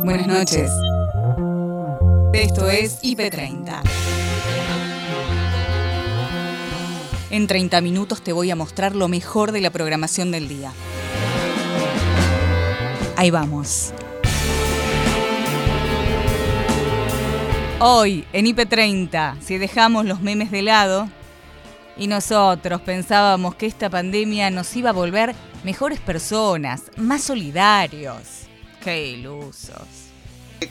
Buenas noches. Esto es IP30. En 30 minutos te voy a mostrar lo mejor de la programación del día. Ahí vamos. Hoy, en IP30, si dejamos los memes de lado, y nosotros pensábamos que esta pandemia nos iba a volver mejores personas, más solidarios. Qué ilusos.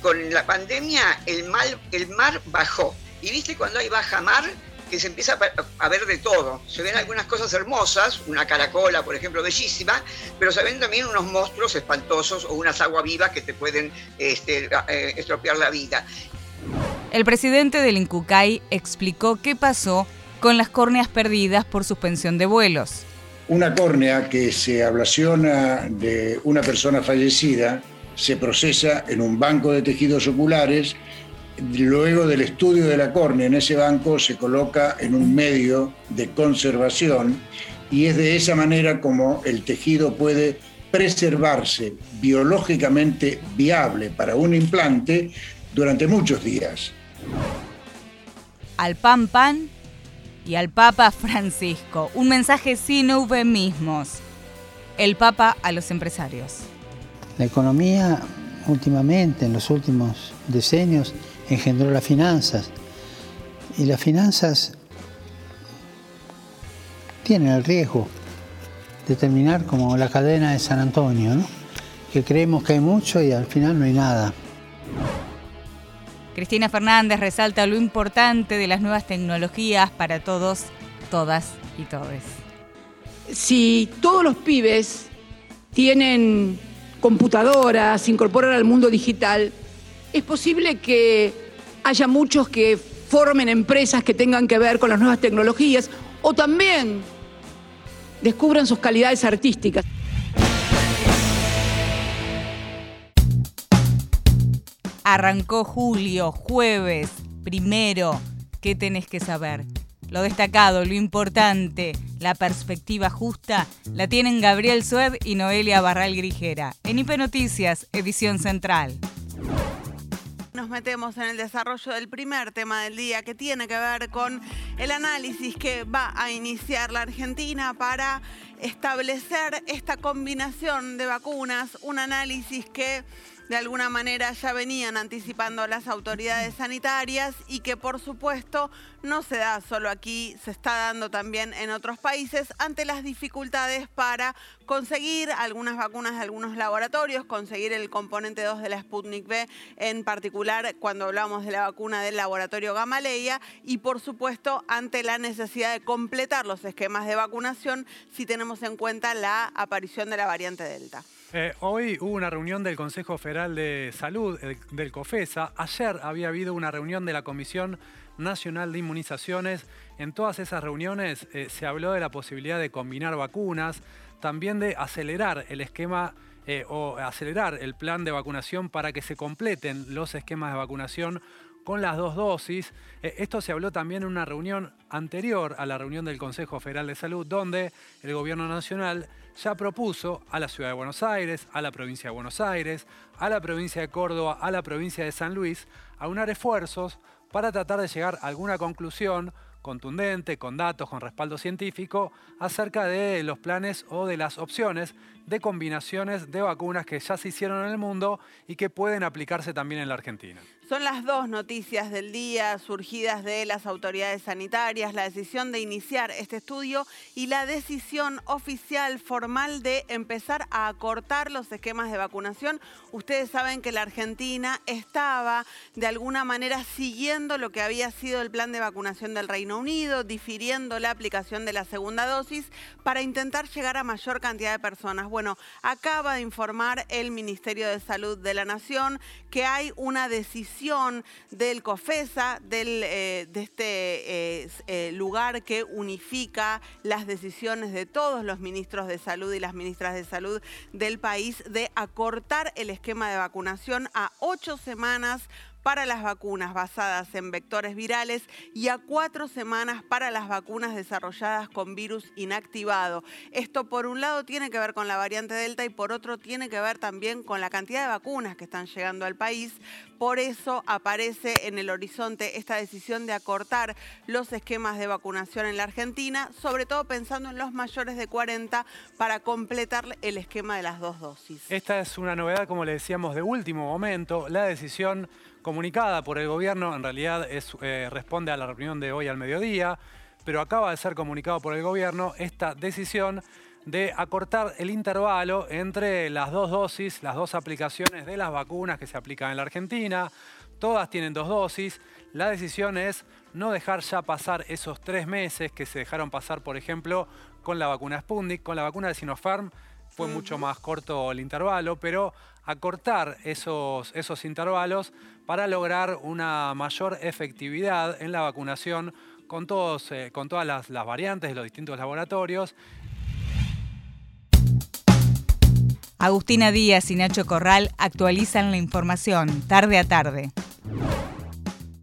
Con la pandemia el, mal, el mar bajó. Y viste cuando hay baja mar, que se empieza a ver de todo. Se ven algunas cosas hermosas, una caracola, por ejemplo, bellísima, pero se ven también unos monstruos espantosos o unas aguas vivas que te pueden este, eh, estropear la vida. El presidente del Incucay explicó qué pasó con las córneas perdidas por suspensión de vuelos. Una córnea que se ablaciona de una persona fallecida se procesa en un banco de tejidos oculares. Luego del estudio de la córnea en ese banco se coloca en un medio de conservación y es de esa manera como el tejido puede preservarse biológicamente viable para un implante durante muchos días. Al pan pan y al Papa Francisco. Un mensaje sin eufemismos. El Papa a los empresarios. La economía últimamente, en los últimos decenios, engendró las finanzas. Y las finanzas tienen el riesgo de terminar como la cadena de San Antonio, ¿no? que creemos que hay mucho y al final no hay nada. Cristina Fernández resalta lo importante de las nuevas tecnologías para todos, todas y todes. Si todos los pibes tienen computadoras, se incorporan al mundo digital, es posible que haya muchos que formen empresas que tengan que ver con las nuevas tecnologías o también descubran sus calidades artísticas. Arrancó julio, jueves, primero. ¿Qué tenés que saber? Lo destacado, lo importante, la perspectiva justa, la tienen Gabriel Sued y Noelia Barral Grijera. En IP Noticias, edición central. Nos metemos en el desarrollo del primer tema del día que tiene que ver con el análisis que va a iniciar la Argentina para establecer esta combinación de vacunas, un análisis que de alguna manera ya venían anticipando las autoridades sanitarias y que por supuesto no se da solo aquí, se está dando también en otros países ante las dificultades para conseguir algunas vacunas de algunos laboratorios, conseguir el componente 2 de la Sputnik V, en particular cuando hablamos de la vacuna del laboratorio Gamaleya y por supuesto ante la necesidad de completar los esquemas de vacunación si tenemos en cuenta la aparición de la variante Delta. Eh, hoy hubo una reunión del Consejo Federal de Salud, eh, del COFESA. Ayer había habido una reunión de la Comisión Nacional de Inmunizaciones. En todas esas reuniones eh, se habló de la posibilidad de combinar vacunas, también de acelerar el esquema o acelerar el plan de vacunación para que se completen los esquemas de vacunación con las dos dosis. esto se habló también en una reunión anterior a la reunión del Consejo Federal de Salud, donde el Gobierno Nacional ya propuso a la Ciudad de Buenos Aires, a la provincia de Buenos Aires, a la provincia de Córdoba, a la provincia de San Luis, aunar esfuerzos para tratar de llegar a alguna conclusión contundente, con datos, con respaldo científico, acerca de los planes o de las opciones de combinaciones de vacunas que ya se hicieron en el mundo y que pueden aplicarse también en la Argentina. Son las dos noticias del día surgidas de las autoridades sanitarias, la decisión de iniciar este estudio y la decisión oficial formal de empezar a acortar los esquemas de vacunación. Ustedes saben que la Argentina estaba de alguna manera siguiendo lo que había sido el plan de vacunación del Reino Unido, difiriendo la aplicación de la segunda dosis para intentar llegar a mayor cantidad de personas. Bueno, acaba de informar el Ministerio de Salud de la Nación que hay una decisión del COFESA, del, eh, de este eh, eh, lugar que unifica las decisiones de todos los ministros de salud y las ministras de salud del país de acortar el esquema de vacunación a ocho semanas para las vacunas basadas en vectores virales y a cuatro semanas para las vacunas desarrolladas con virus inactivado. Esto por un lado tiene que ver con la variante Delta y por otro tiene que ver también con la cantidad de vacunas que están llegando al país. Por eso aparece en el horizonte esta decisión de acortar los esquemas de vacunación en la Argentina, sobre todo pensando en los mayores de 40 para completar el esquema de las dos dosis. Esta es una novedad, como le decíamos, de último momento. La decisión comunicada por el gobierno en realidad eh, responde a la reunión de hoy al mediodía, pero acaba de ser comunicado por el gobierno esta decisión de acortar el intervalo entre las dos dosis, las dos aplicaciones de las vacunas que se aplican en la Argentina. Todas tienen dos dosis. La decisión es no dejar ya pasar esos tres meses que se dejaron pasar, por ejemplo, con la vacuna Sputnik, con la vacuna de Sinopharm. Fue mucho más corto el intervalo, pero acortar esos, esos intervalos para lograr una mayor efectividad en la vacunación con, todos, eh, con todas las, las variantes de los distintos laboratorios Agustina Díaz y Nacho Corral actualizan la información tarde a tarde.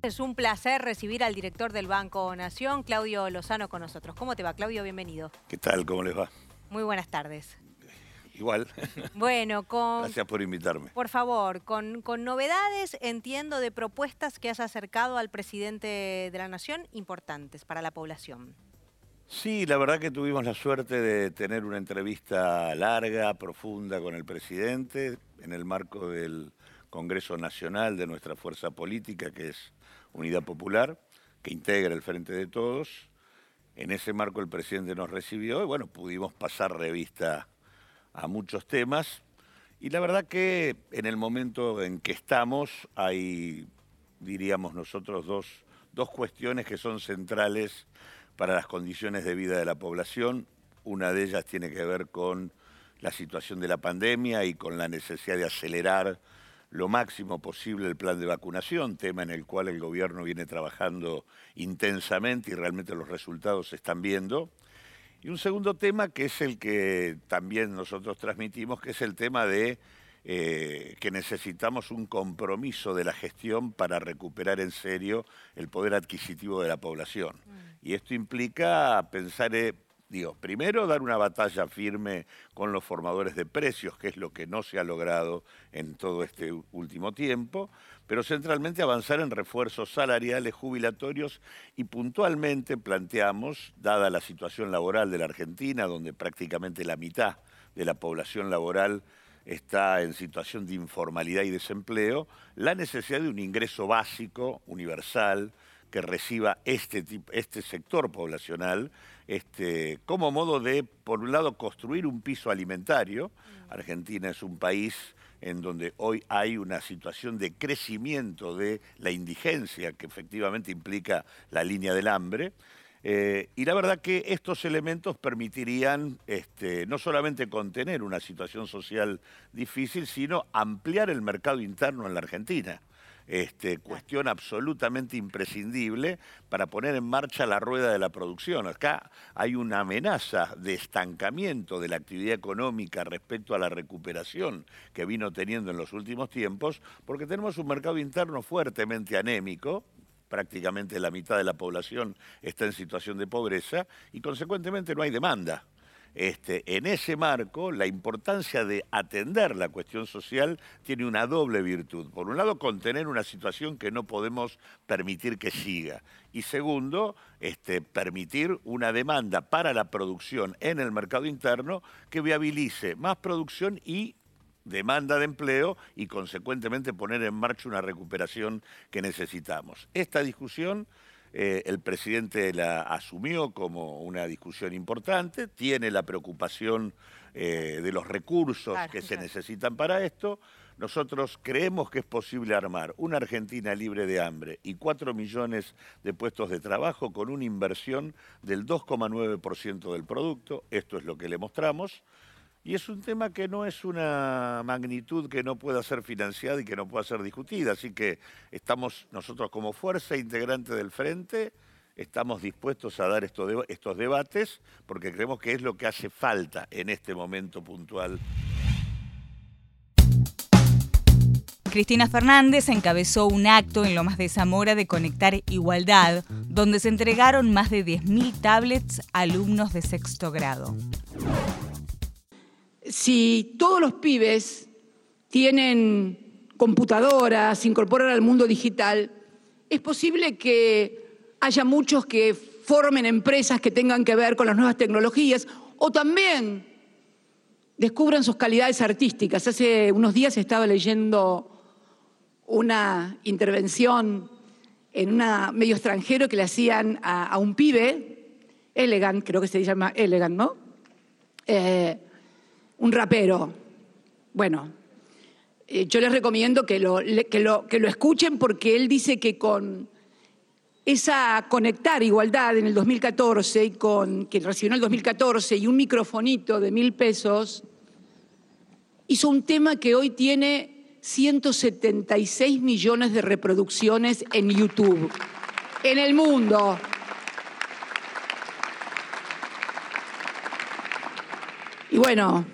Es un placer recibir al director del Banco Nación, Claudio Lozano, con nosotros. ¿Cómo te va, Claudio? Bienvenido. ¿Qué tal? ¿Cómo les va? Muy buenas tardes. Igual. Bueno, con... Gracias por invitarme. Por favor, con, con novedades, entiendo, de propuestas que has acercado al presidente de la Nación importantes para la población. Sí, la verdad que tuvimos la suerte de tener una entrevista larga, profunda con el presidente en el marco del Congreso Nacional de nuestra fuerza política, que es Unidad Popular, que integra el Frente de Todos. En ese marco el presidente nos recibió y bueno, pudimos pasar revista a muchos temas. Y la verdad que en el momento en que estamos hay, diríamos nosotros, dos, dos cuestiones que son centrales para las condiciones de vida de la población. Una de ellas tiene que ver con la situación de la pandemia y con la necesidad de acelerar lo máximo posible el plan de vacunación, tema en el cual el gobierno viene trabajando intensamente y realmente los resultados se están viendo. Y un segundo tema que es el que también nosotros transmitimos, que es el tema de eh, que necesitamos un compromiso de la gestión para recuperar en serio el poder adquisitivo de la población. Mm. Y esto implica pensar, eh, digo, primero dar una batalla firme con los formadores de precios, que es lo que no se ha logrado en todo este último tiempo, pero centralmente avanzar en refuerzos salariales, jubilatorios y puntualmente planteamos, dada la situación laboral de la Argentina, donde prácticamente la mitad de la población laboral está en situación de informalidad y desempleo, la necesidad de un ingreso básico, universal, que reciba este, este sector poblacional este, como modo de, por un lado, construir un piso alimentario. Argentina es un país en donde hoy hay una situación de crecimiento de la indigencia que efectivamente implica la línea del hambre. Eh, y la verdad que estos elementos permitirían este, no solamente contener una situación social difícil, sino ampliar el mercado interno en la Argentina. Este, cuestión absolutamente imprescindible para poner en marcha la rueda de la producción. Acá hay una amenaza de estancamiento de la actividad económica respecto a la recuperación que vino teniendo en los últimos tiempos, porque tenemos un mercado interno fuertemente anémico, prácticamente la mitad de la población está en situación de pobreza y consecuentemente no hay demanda. Este, en ese marco, la importancia de atender la cuestión social tiene una doble virtud. Por un lado, contener una situación que no podemos permitir que siga. Y segundo, este, permitir una demanda para la producción en el mercado interno que viabilice más producción y demanda de empleo y consecuentemente poner en marcha una recuperación que necesitamos. Esta discusión eh, el presidente la asumió como una discusión importante, tiene la preocupación eh, de los recursos que se necesitan para esto. Nosotros creemos que es posible armar una Argentina libre de hambre y 4 millones de puestos de trabajo con una inversión del 2,9% del producto. Esto es lo que le mostramos. Y es un tema que no es una magnitud que no pueda ser financiada y que no pueda ser discutida. Así que estamos nosotros como fuerza integrante del Frente, estamos dispuestos a dar estos, estos debates porque creemos que es lo que hace falta en este momento puntual Cristina Fernández encabezó un acto en Lomas de Zamora de Conectar Igualdad, donde se entregaron más de 10.000 tablets a alumnos de sexto grado. Si todos los pibes tienen computadoras, se incorporan al mundo digital, es posible que haya muchos que formen empresas que tengan que ver con las nuevas tecnologías o también descubran sus calidades artísticas. Hace unos días estaba leyendo una intervención en un medio extranjero que le hacían a, un pibe, Elegant, creo que se llama Elegant, ¿no? Eh, un rapero. Bueno, eh, yo les recomiendo que lo, que, lo, que lo escuchen porque él dice que con esa conectar igualdad en el 2014 y con que recibió en el 2014 y un microfonito de mil pesos, hizo un tema que hoy tiene 176 millones de reproducciones en YouTube, en el mundo. Y bueno,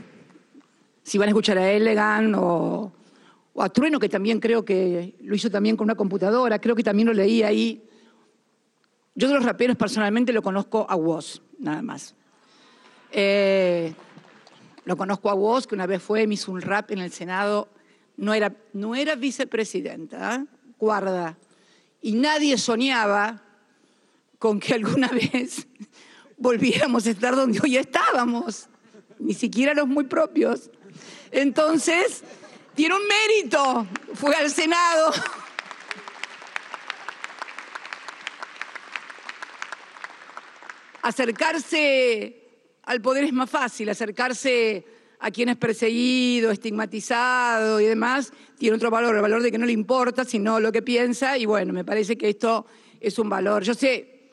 si van a escuchar a Elegant o, o a Trueno, que también creo que lo hizo también con una computadora, creo que también lo leí ahí. Yo de los raperos personalmente lo conozco a Woz, nada más. Eh, lo conozco a Woz, que una vez fue, me hizo un rap en el Senado, no era, no era vicepresidenta, ¿eh? guarda. Y nadie soñaba con que alguna vez volviéramos a estar donde hoy estábamos, ni siquiera los muy propios. Entonces, tiene un mérito. Fue al Senado. Acercarse al poder es más fácil, acercarse a quien es perseguido, estigmatizado y demás, tiene otro valor, el valor de que no le importa, sino lo que piensa, y bueno, me parece que esto es un valor. Yo sé,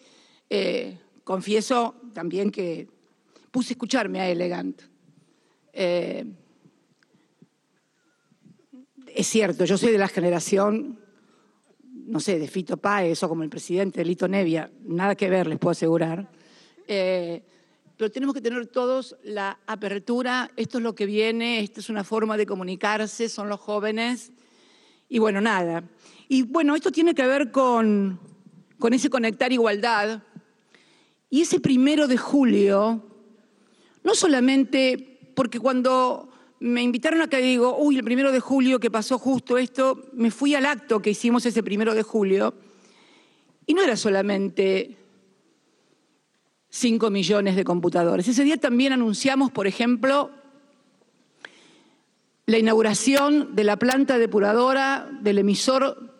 eh, confieso también que puse a escucharme a Elegant. Eh, es cierto, yo soy de la generación, no sé, de Fito Páez o como el presidente de Lito Nevia, nada que ver, les puedo asegurar. Eh, pero tenemos que tener todos la apertura, esto es lo que viene, esta es una forma de comunicarse, son los jóvenes, y bueno, nada. Y bueno, esto tiene que ver con, con ese conectar igualdad, y ese primero de julio, no solamente porque cuando me invitaron acá y digo, uy, el primero de julio que pasó justo esto, me fui al acto que hicimos ese primero de julio, y no era solamente 5 millones de computadores. Ese día también anunciamos, por ejemplo, la inauguración de la planta depuradora del emisor,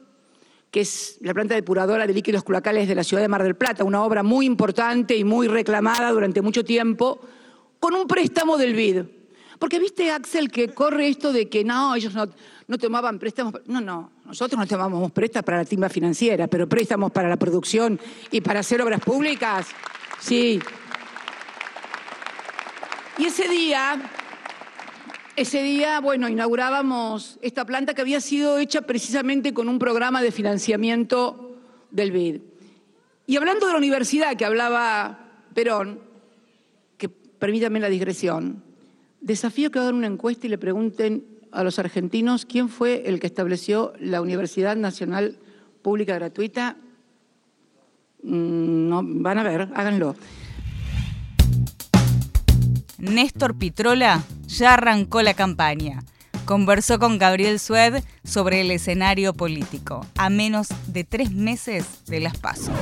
que es la planta depuradora de líquidos cloacales de la ciudad de Mar del Plata, una obra muy importante y muy reclamada durante mucho tiempo, con un préstamo del BID. Porque viste, Axel, que corre esto de que no, ellos no, tomaban préstamos. No, no, nosotros no tomábamos préstamos para la timba financiera, pero préstamos para la producción y para hacer obras públicas, sí. Y ese día, ese día, bueno, inaugurábamos esta planta que había sido hecha precisamente con un programa de financiamiento del BID. Y hablando de la universidad que hablaba Perón, que permítame la digresión, Desafío que hagan una encuesta y le pregunten a los argentinos quién fue el que estableció la Universidad Nacional Pública Gratuita. Mm, no, van a ver, háganlo. Néstor Pitrola ya arrancó la campaña. Conversó con Gabriel Sued sobre el escenario político, a menos de tres meses de las pasos.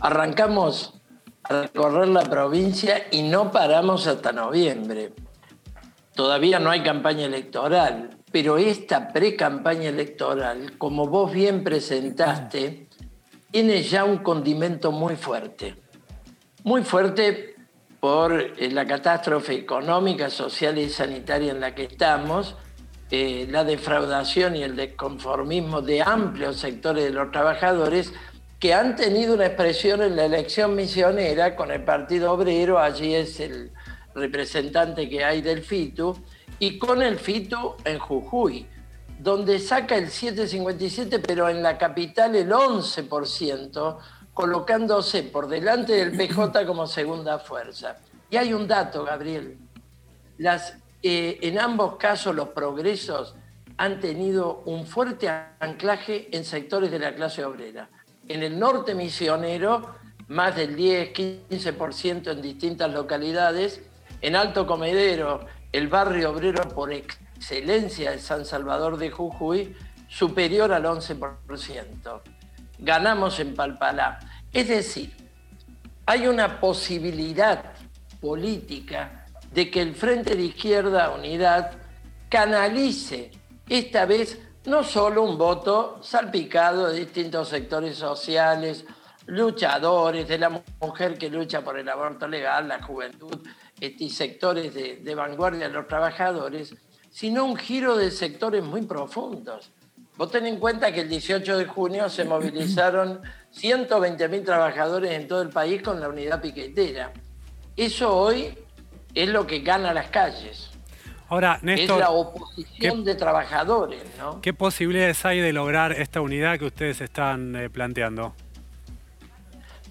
Arrancamos a recorrer la provincia y no paramos hasta noviembre. Todavía no hay campaña electoral, pero esta pre-campaña electoral, como vos bien presentaste, tiene ya un condimento muy fuerte. Muy fuerte por eh, la catástrofe económica, social y sanitaria en la que estamos, eh, la defraudación y el desconformismo de amplios sectores de los trabajadores que han tenido una expresión en la elección misionera con el Partido Obrero, allí es el representante que hay del FITU, y con el FITU en Jujuy, donde saca el 7,57, pero en la capital el 11%, colocándose por delante del PJ como segunda fuerza. Y hay un dato, Gabriel. Las, eh, en ambos casos los progresos han tenido un fuerte anclaje en sectores de la clase obrera. En el norte misionero, más del 10-15% en distintas localidades. En Alto Comedero, el barrio obrero por excelencia de San Salvador de Jujuy, superior al 11%. Ganamos en Palpalá. Es decir, hay una posibilidad política de que el Frente de Izquierda Unidad canalice esta vez no solo un voto salpicado de distintos sectores sociales, luchadores, de la mujer que lucha por el aborto legal, la juventud este, y sectores de, de vanguardia de los trabajadores, sino un giro de sectores muy profundos. Vos ten en cuenta que el 18 de junio se movilizaron 120.000 trabajadores en todo el país con la unidad piquetera. Eso hoy es lo que gana las calles. Ahora, Néstor, es la oposición de trabajadores, ¿no? ¿Qué posibilidades hay de lograr esta unidad que ustedes están eh, planteando?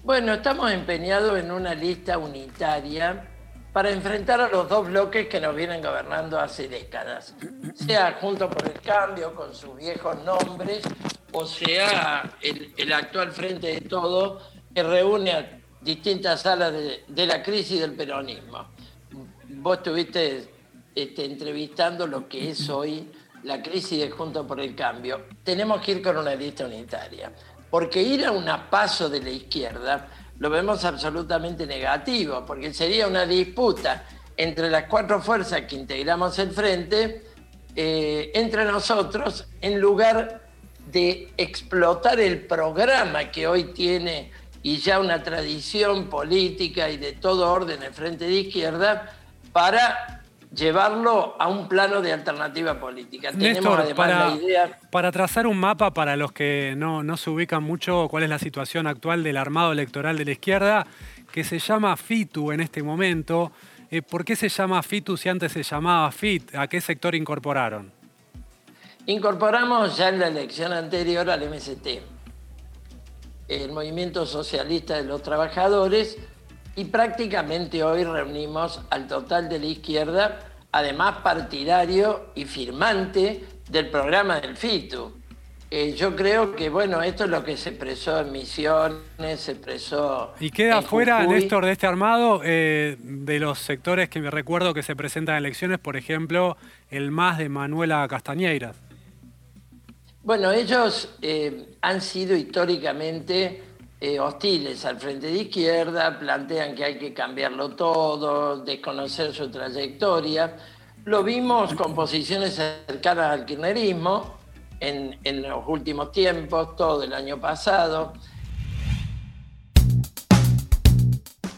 Bueno, estamos empeñados en una lista unitaria para enfrentar a los dos bloques que nos vienen gobernando hace décadas, sea junto por el cambio con sus viejos nombres, o sea el, actual Frente de Todo que reúne a distintas salas de, de la crisis del peronismo. Vos estuviste este, entrevistando lo que es hoy la crisis de Junto por el Cambio. Tenemos que ir con una lista unitaria, porque ir a un paso de la izquierda lo vemos absolutamente negativo, porque sería una disputa entre las cuatro fuerzas que integramos el frente, eh, entre nosotros, en lugar de explotar el programa que hoy tiene y ya una tradición política y de todo orden el frente de izquierda, para llevarlo a un plano de alternativa política. Tenemos además para, la idea... Para trazar un mapa para los que no, no se ubican mucho cuál es la situación actual del armado electoral de la izquierda, que se llama FITU en este momento. Eh, ¿Por qué se llama FITU si antes se llamaba FIT? ¿A qué sector incorporaron? Incorporamos ya en la elección anterior al MST, el Movimiento Socialista de los Trabajadores, y prácticamente hoy reunimos al total de la izquierda, además partidario y firmante del programa del FITU. Eh, yo creo que, bueno, esto es lo que se expresó en Misiones, se expresó. ¿Y queda fuera, Néstor, de este armado eh, de los sectores que me recuerdo que se presentan en elecciones, por ejemplo, el MAS de Manuela Castañeira? Bueno, ellos eh, han sido históricamente eh, hostiles al frente de izquierda, plantean que hay que cambiarlo todo, desconocer su trayectoria. Lo vimos con posiciones cercanas al kirchnerismo en, en los últimos tiempos, todo el año pasado.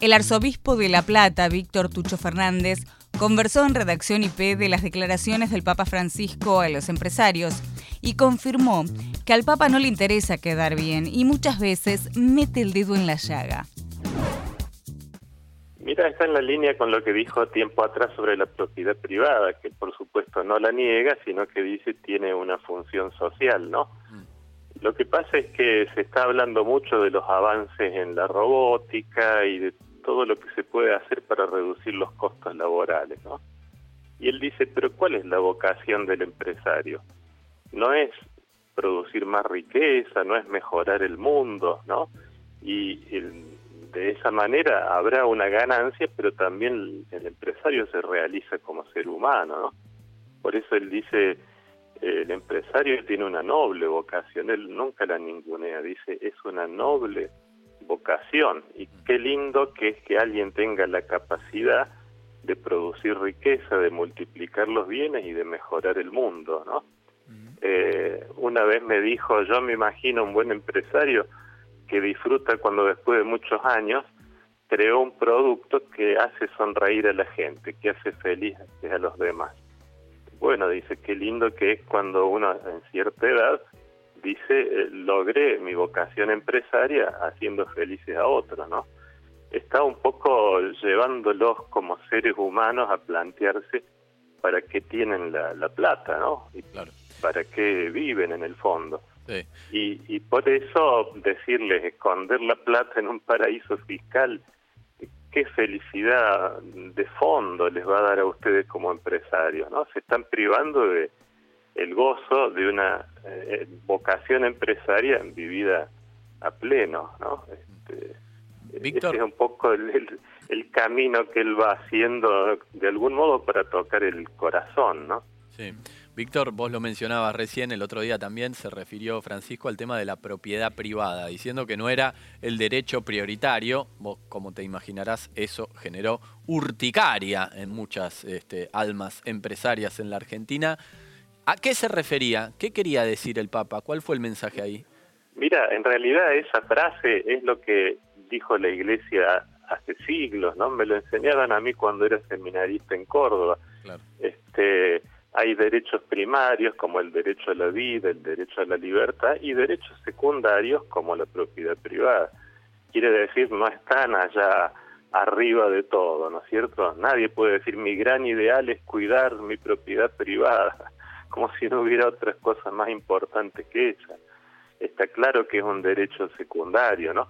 El arzobispo de La Plata, Víctor Tucho Fernández, conversó en redacción IP de las declaraciones del Papa Francisco a los empresarios y confirmó que al Papa no le interesa quedar bien y muchas veces mete el dedo en la llaga. Mira, está en la línea con lo que dijo tiempo atrás sobre la propiedad privada, que por supuesto no la niega, sino que dice tiene una función social, ¿no? Mm. Lo que pasa es que se está hablando mucho de los avances en la robótica y de todo lo que se puede hacer para reducir los costos laborales, ¿no? Y él dice, pero ¿cuál es la vocación del empresario? No es producir más riqueza, no es mejorar el mundo, ¿no? Y de esa manera habrá una ganancia, pero también el, empresario se realiza como ser humano, ¿no? Por eso él dice, el empresario tiene una noble vocación, él nunca la ningunea, dice, es una noble vocación y qué lindo que es que alguien tenga la capacidad de producir riqueza, de multiplicar los bienes y de mejorar el mundo, ¿no? Eh, una vez me dijo, yo me imagino un buen empresario que disfruta cuando después de muchos años creó un producto que hace sonreír a la gente, que hace feliz a los demás. Bueno, dice, qué lindo que es cuando uno en cierta edad dice, eh, logré mi vocación empresaria haciendo felices a otros, ¿no? Está un poco llevándolos como seres humanos a plantearse para qué tienen la, la plata, ¿no? Para qué viven en el fondo. Y, y por eso decirles esconder la plata en un paraíso fiscal, qué felicidad de fondo les va a dar a ustedes como empresarios, ¿no? Se están privando de el gozo de una eh, vocación empresaria vivida a pleno, ¿no? Este, Víctor. es un poco el, el, camino que él va haciendo de algún modo para tocar el corazón, ¿no? Sí. Víctor, vos lo mencionabas recién, el otro día también se refirió Francisco al tema de la propiedad privada, diciendo que no era el derecho prioritario. Vos, como te imaginarás, eso generó urticaria en muchas este, almas empresarias en la Argentina. ¿A qué se refería? ¿Qué quería decir el Papa? ¿Cuál fue el mensaje ahí? Mira, en realidad esa frase es lo que dijo la Iglesia hace siglos, ¿no? Me lo enseñaban a mí cuando era seminarista en Córdoba. Este, hay derechos primarios como el derecho a la vida, el derecho a la libertad y derechos secundarios como la propiedad privada. Quiere decir, no están allá arriba de todo, ¿no es cierto? Nadie puede decir mi gran ideal es cuidar mi propiedad privada, como si no hubiera otras cosas más importantes que esa. Está claro que es un derecho secundario, ¿no?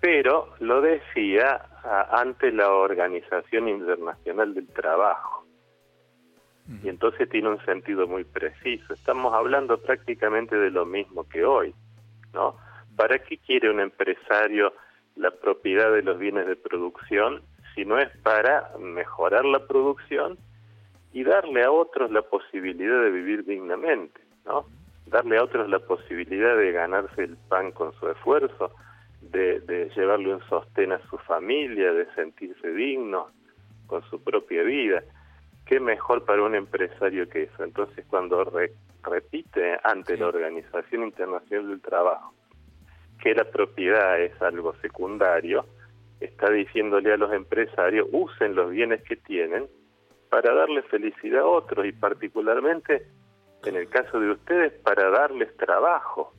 Pero lo decía ante la Organización Internacional del Trabajo y entonces tiene un sentido muy preciso. Estamos hablando prácticamente de lo mismo que hoy, ¿no? ¿Para qué quiere un empresario la propiedad de los bienes de producción si no es para mejorar la producción y darle a otros la posibilidad de vivir dignamente, ¿no? Darle a otros la posibilidad de ganarse el pan con su esfuerzo, de, de llevarle un sostén a su familia, de sentirse digno con su propia vida qué mejor para un empresario que eso. Entonces, cuando repite ante la Organización Internacional del Trabajo que la propiedad es algo secundario, está diciéndole a los empresarios, usen los bienes que tienen para darle felicidad a otros y particularmente, en el caso de ustedes, para darles trabajo.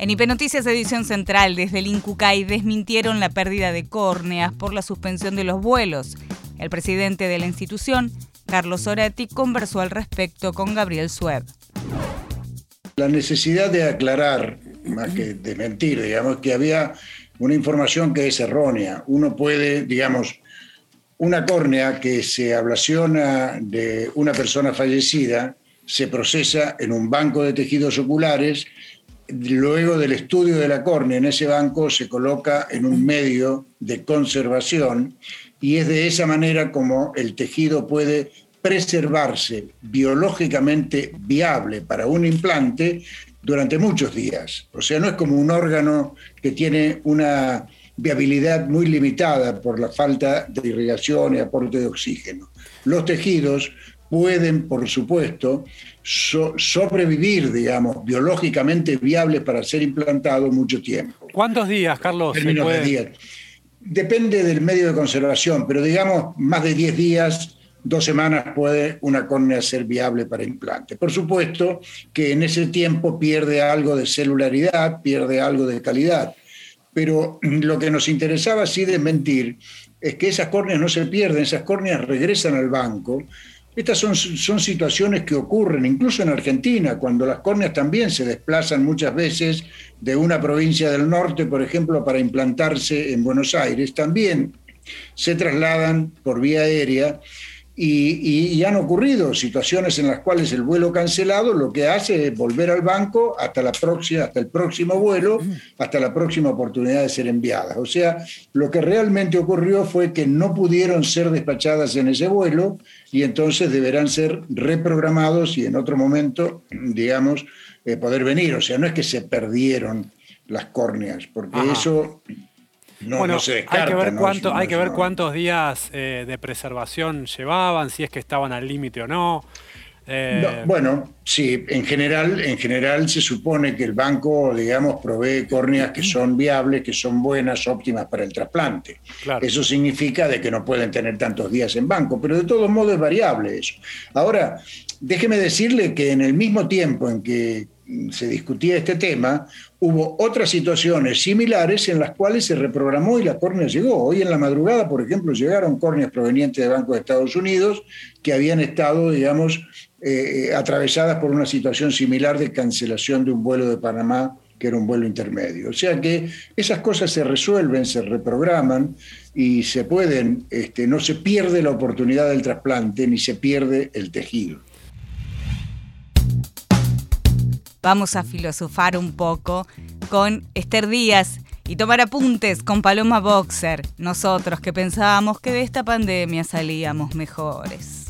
En IP Noticias Edición Central, desde el Incucay, desmintieron la pérdida de córneas por la suspensión de los vuelos. El presidente de la institución, Carlos Oretti, conversó al respecto con Gabriel Sueb. La necesidad de aclarar, más que de mentir, digamos, que había una información que es errónea. Uno puede, digamos, una córnea que se ablaciona de una persona fallecida se procesa en un banco de tejidos oculares luego del estudio de la córnea en ese banco se coloca en un medio de conservación y es de esa manera como el tejido puede preservarse biológicamente viable para un implante durante muchos días. O sea, no es como un órgano que tiene una viabilidad muy limitada por la falta de irrigación y aporte de oxígeno. Los tejidos pueden, por supuesto, sobrevivir, digamos, biológicamente viables para ser implantados mucho tiempo. ¿Cuántos días, Carlos? Depende del medio de conservación, pero digamos, más de 10 días, dos semanas puede una córnea ser viable para implante. Por supuesto que en ese tiempo pierde algo de celularidad, pierde algo de calidad, pero lo que nos interesaba sí desmentir es que esas córneas no se pierden, esas córneas regresan al banco estas son, son situaciones que ocurren incluso en Argentina, cuando las córneas también se desplazan muchas veces de una provincia del norte, por ejemplo, para implantarse en Buenos Aires. También se trasladan por vía aérea y, han ocurrido situaciones en las cuales el vuelo cancelado lo que hace es volver al banco hasta, la próxima, hasta el próximo vuelo, hasta la próxima oportunidad de ser enviadas. O sea, lo que realmente ocurrió fue que no pudieron ser despachadas en ese vuelo y entonces deberán ser reprogramados y en otro momento, digamos, eh, poder venir. O sea, no es que se perdieron las córneas, porque eso no, bueno, se hay que ver, cuánto, hay que ver cuántos días eh, de preservación llevaban, si es que estaban al límite o no. Eh, bueno, sí, en general, en general se supone que el banco, digamos, provee córneas que son viables, que son buenas, óptimas para el trasplante. Eso significa de que no pueden tener tantos días en banco, pero de todos modos es variable eso. Ahora, déjeme decirle que en el mismo tiempo en que se discutía este tema, hubo otras situaciones similares en las cuales se reprogramó y la córnea llegó. Hoy en la madrugada, por ejemplo, llegaron córneas provenientes de Banco de Estados Unidos que habían estado, digamos, eh, atravesadas por una situación similar de cancelación de un vuelo de Panamá que era un vuelo intermedio. O sea que esas cosas se resuelven, se reprograman y se pueden, este, no se pierde la oportunidad del trasplante ni se pierde el tejido. Vamos a filosofar un poco con Esther Díaz y tomar apuntes con Paloma Boxer, nosotros que pensábamos que de esta pandemia salíamos mejores.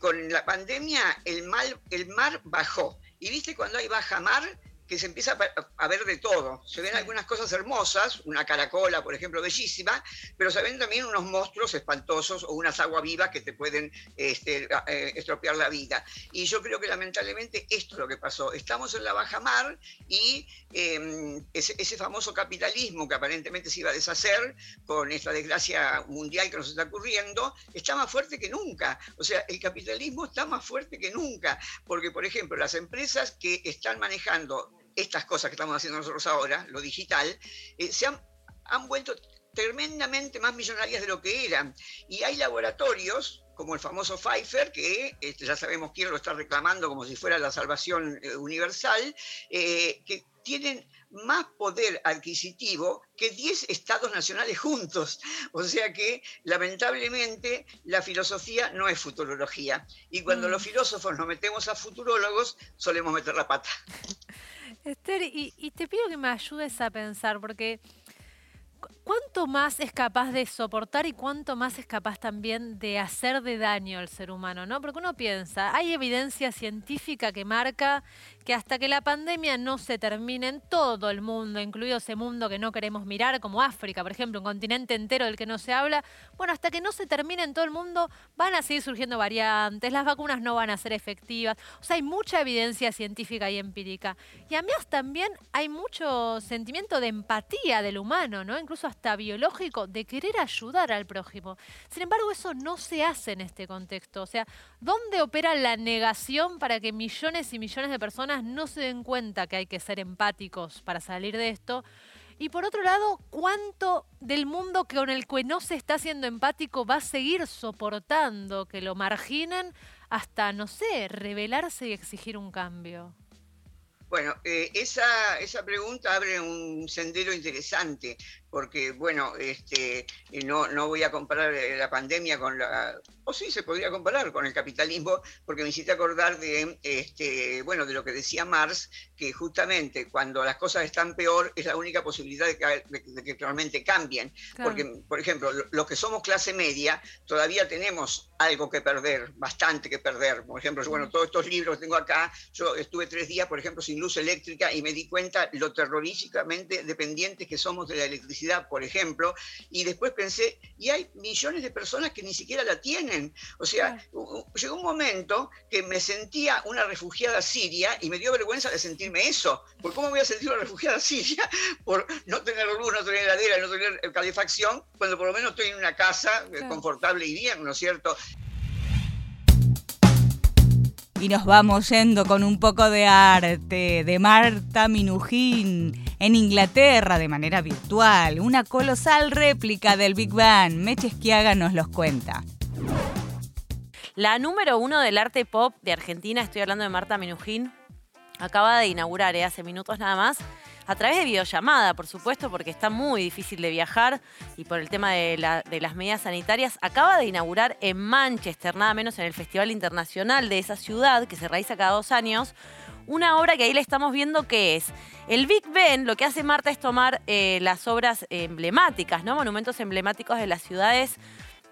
Con la pandemia el, mal, el mar bajó. Y viste cuando hay baja mar, que se empieza a ver de todo. Se ven algunas cosas hermosas, una caracola, por ejemplo, bellísima, pero se ven también unos monstruos espantosos o unas aguas vivas que te pueden este, eh, estropear la vida. Y yo creo que lamentablemente esto es lo que pasó. Estamos en la baja mar y em, ese, famoso capitalismo que aparentemente se iba a deshacer con esta desgracia mundial que nos está ocurriendo, está más fuerte que nunca. O sea, el capitalismo está más fuerte que nunca, porque, por ejemplo, las empresas que están manejando estas cosas que estamos haciendo nosotros ahora, lo digital, eh, se han, han vuelto tremendamente más millonarias de lo que eran. Y hay laboratorios como el famoso Pfeiffer, que este, ya sabemos quién lo está reclamando como si fuera la salvación eh, universal, eh, que tienen más poder adquisitivo que 10 estados nacionales juntos. O sea que, lamentablemente, la filosofía no es futurología. Y cuando mm. los filósofos nos metemos a futurólogos, solemos meter la pata. Esther, y, te pido que me ayudes a pensar, porque ¿cuánto más es capaz de soportar y cuánto más es capaz también de hacer de daño al ser humano? ¿no? Porque uno piensa, hay evidencia científica que marca que hasta que la pandemia no se termine en todo el mundo, incluido ese mundo que no queremos mirar, como África, por ejemplo, un continente entero del que no se habla, bueno, hasta que no se termine en todo el mundo van a seguir surgiendo variantes, las vacunas no van a ser efectivas, o sea, hay mucha evidencia científica y empírica. Y además también hay mucho sentimiento de empatía del humano, ¿no? Incluso hasta biológico, de querer ayudar al prójimo. Sin embargo, eso no se hace en este contexto. O sea, ¿dónde opera la negación para que millones y millones de personas no se den cuenta que hay que ser empáticos para salir de esto. Y por otro lado, ¿cuánto del mundo con el que no se está siendo empático va a seguir soportando que lo marginen hasta, no sé, rebelarse y exigir un cambio? Bueno, eh, esa, esa pregunta abre un sendero interesante, porque, bueno, este, no, no voy a comparar eh, la pandemia con la, o sí se podría comparar con el capitalismo, porque me hiciste acordar de, este, bueno, de lo que decía Marx, que justamente cuando las cosas están peor es la única posibilidad de que, realmente cambien. Porque, por ejemplo, los que somos clase media todavía tenemos algo que perder, bastante que perder. Por ejemplo, bueno, todos estos libros que tengo acá, yo estuve tres días, por ejemplo, sin luz eléctrica y me di cuenta lo terroríficamente dependientes que somos de la electricidad, por ejemplo, y después pensé, y hay millones de personas que ni siquiera la tienen o sea, llegó un momento que me sentía una refugiada siria y me dio vergüenza de sentirme eso. ¿Por cómo voy a sentir una refugiada siria? Por no tener luz, no tener heladera, no tener calefacción, cuando por lo menos estoy en una casa eh, confortable y bien, ¿no es cierto? Y nos vamos yendo con un poco de arte de Marta Minujín en Inglaterra de manera virtual. Una colosal réplica del Big Bang. Meche Esquiaga nos los cuenta. La número uno del arte pop de Argentina, estoy hablando de Marta Minujín, acaba de inaugurar eh, hace minutos nada más, a través de videollamada, por supuesto, porque está muy difícil de viajar y por el tema de, las medidas sanitarias, acaba de inaugurar en Manchester, nada menos en el Festival Internacional de esa ciudad, que se realiza cada dos años, una obra que ahí le estamos viendo que es el Big Ben, lo que hace Marta es tomar eh, las obras emblemáticas, ¿no? Monumentos emblemáticos de las ciudades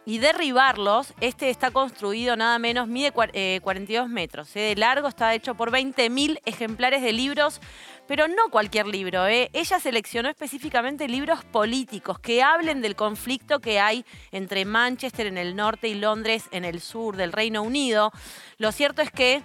y derribarlos. Este está construido nada menos, mide 42 eh, metros. Eh, de largo, está hecho por 20.000 ejemplares de libros, pero no cualquier libro. Eh. Ella seleccionó específicamente libros políticos que hablen del conflicto que hay entre Manchester en el norte y Londres en el sur del Reino Unido. Lo cierto es que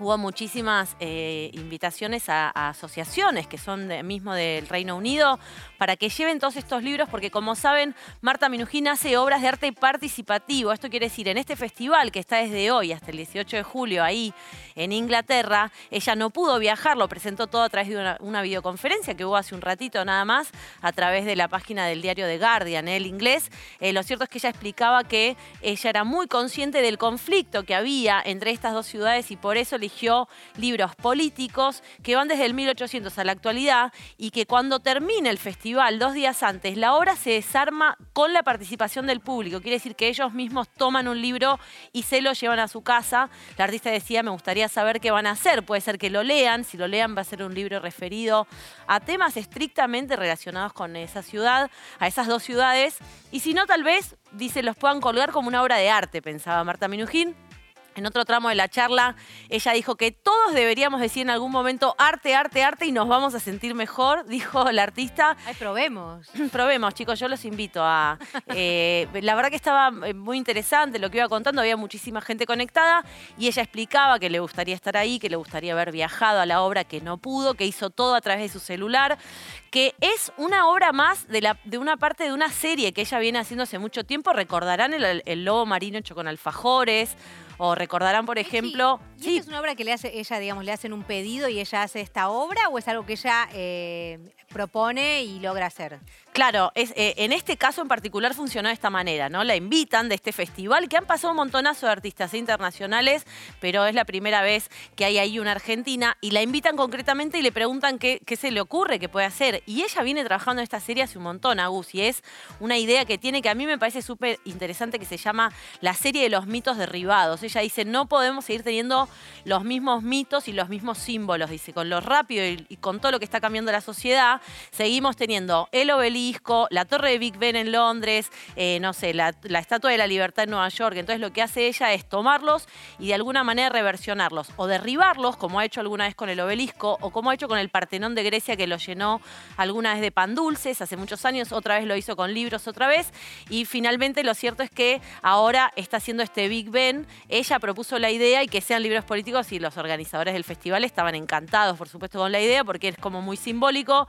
hubo muchísimas eh, invitaciones a, asociaciones que son de, mismo del Reino Unido para que lleven todos estos libros, porque como saben, Marta Minujín hace obras de arte participativo. Esto quiere decir, en este festival que está desde hoy hasta el 18 de julio ahí en Inglaterra, ella no pudo viajar, lo presentó todo a través de una, videoconferencia que hubo hace un ratito nada más, a través de la página del diario The Guardian, el inglés. Eh, lo cierto es que ella explicaba que ella era muy consciente del conflicto que había entre estas dos ciudades y por eso le libros políticos que van desde el 1800 a la actualidad y que cuando termina el festival, dos días antes, la obra se desarma con la participación del público. Quiere decir que ellos mismos toman un libro y se lo llevan a su casa. La artista decía, me gustaría saber qué van a hacer. Puede ser que lo lean, si lo lean va a ser un libro referido a temas estrictamente relacionados con esa ciudad, a esas dos ciudades. Y si no, tal vez, dice, los puedan colgar como una obra de arte, pensaba Marta Minujín. En otro tramo de la charla, ella dijo que todos deberíamos decir en algún momento arte, arte, arte y nos vamos a sentir mejor, dijo la artista. Ay, probemos. probemos, chicos, yo los invito a... Eh, la verdad que estaba eh, muy interesante lo que iba contando, había muchísima gente conectada y ella explicaba que le gustaría estar ahí, que le gustaría haber viajado a la obra, que no pudo, que hizo todo a través de su celular, que es una obra más de, la, de una parte de una serie que ella viene haciendo hace mucho tiempo. Recordarán el, el lobo marino hecho con alfajores. O recordarán, por ejemplo. ¿Y esta es una obra que le hace, ella, digamos, le hacen un pedido y ella hace esta obra o es algo que ella eh, propone y logra hacer? Claro, es, eh, en este caso en particular funcionó de esta manera, ¿no? La invitan de este festival, que han pasado un montonazo de artistas internacionales, pero es la primera vez que hay ahí una argentina, y la invitan concretamente y le preguntan qué, se le ocurre, qué puede hacer. Y ella viene trabajando en esta serie hace un montón, Agus, y es una idea que tiene que a mí me parece súper interesante, que se llama la serie de los mitos derribados. Ella dice, no podemos seguir teniendo los mismos mitos y los mismos símbolos, dice, con lo rápido y, y con todo lo que está cambiando la sociedad, seguimos teniendo el obelisco, la torre de Big Ben en Londres, eh, no sé, la, Estatua de la Libertad en Nueva York. Entonces lo que hace ella es tomarlos y de alguna manera reversionarlos o derribarlos, como ha hecho alguna vez con el obelisco o como ha hecho con el Partenón de Grecia que lo llenó alguna vez de pan dulces hace muchos años, otra vez lo hizo con libros otra vez y finalmente lo cierto es que ahora está haciendo este Big Ben. Ella propuso la idea y que sean libros políticos y los organizadores del festival estaban encantados, por supuesto, con la idea porque es como muy simbólico.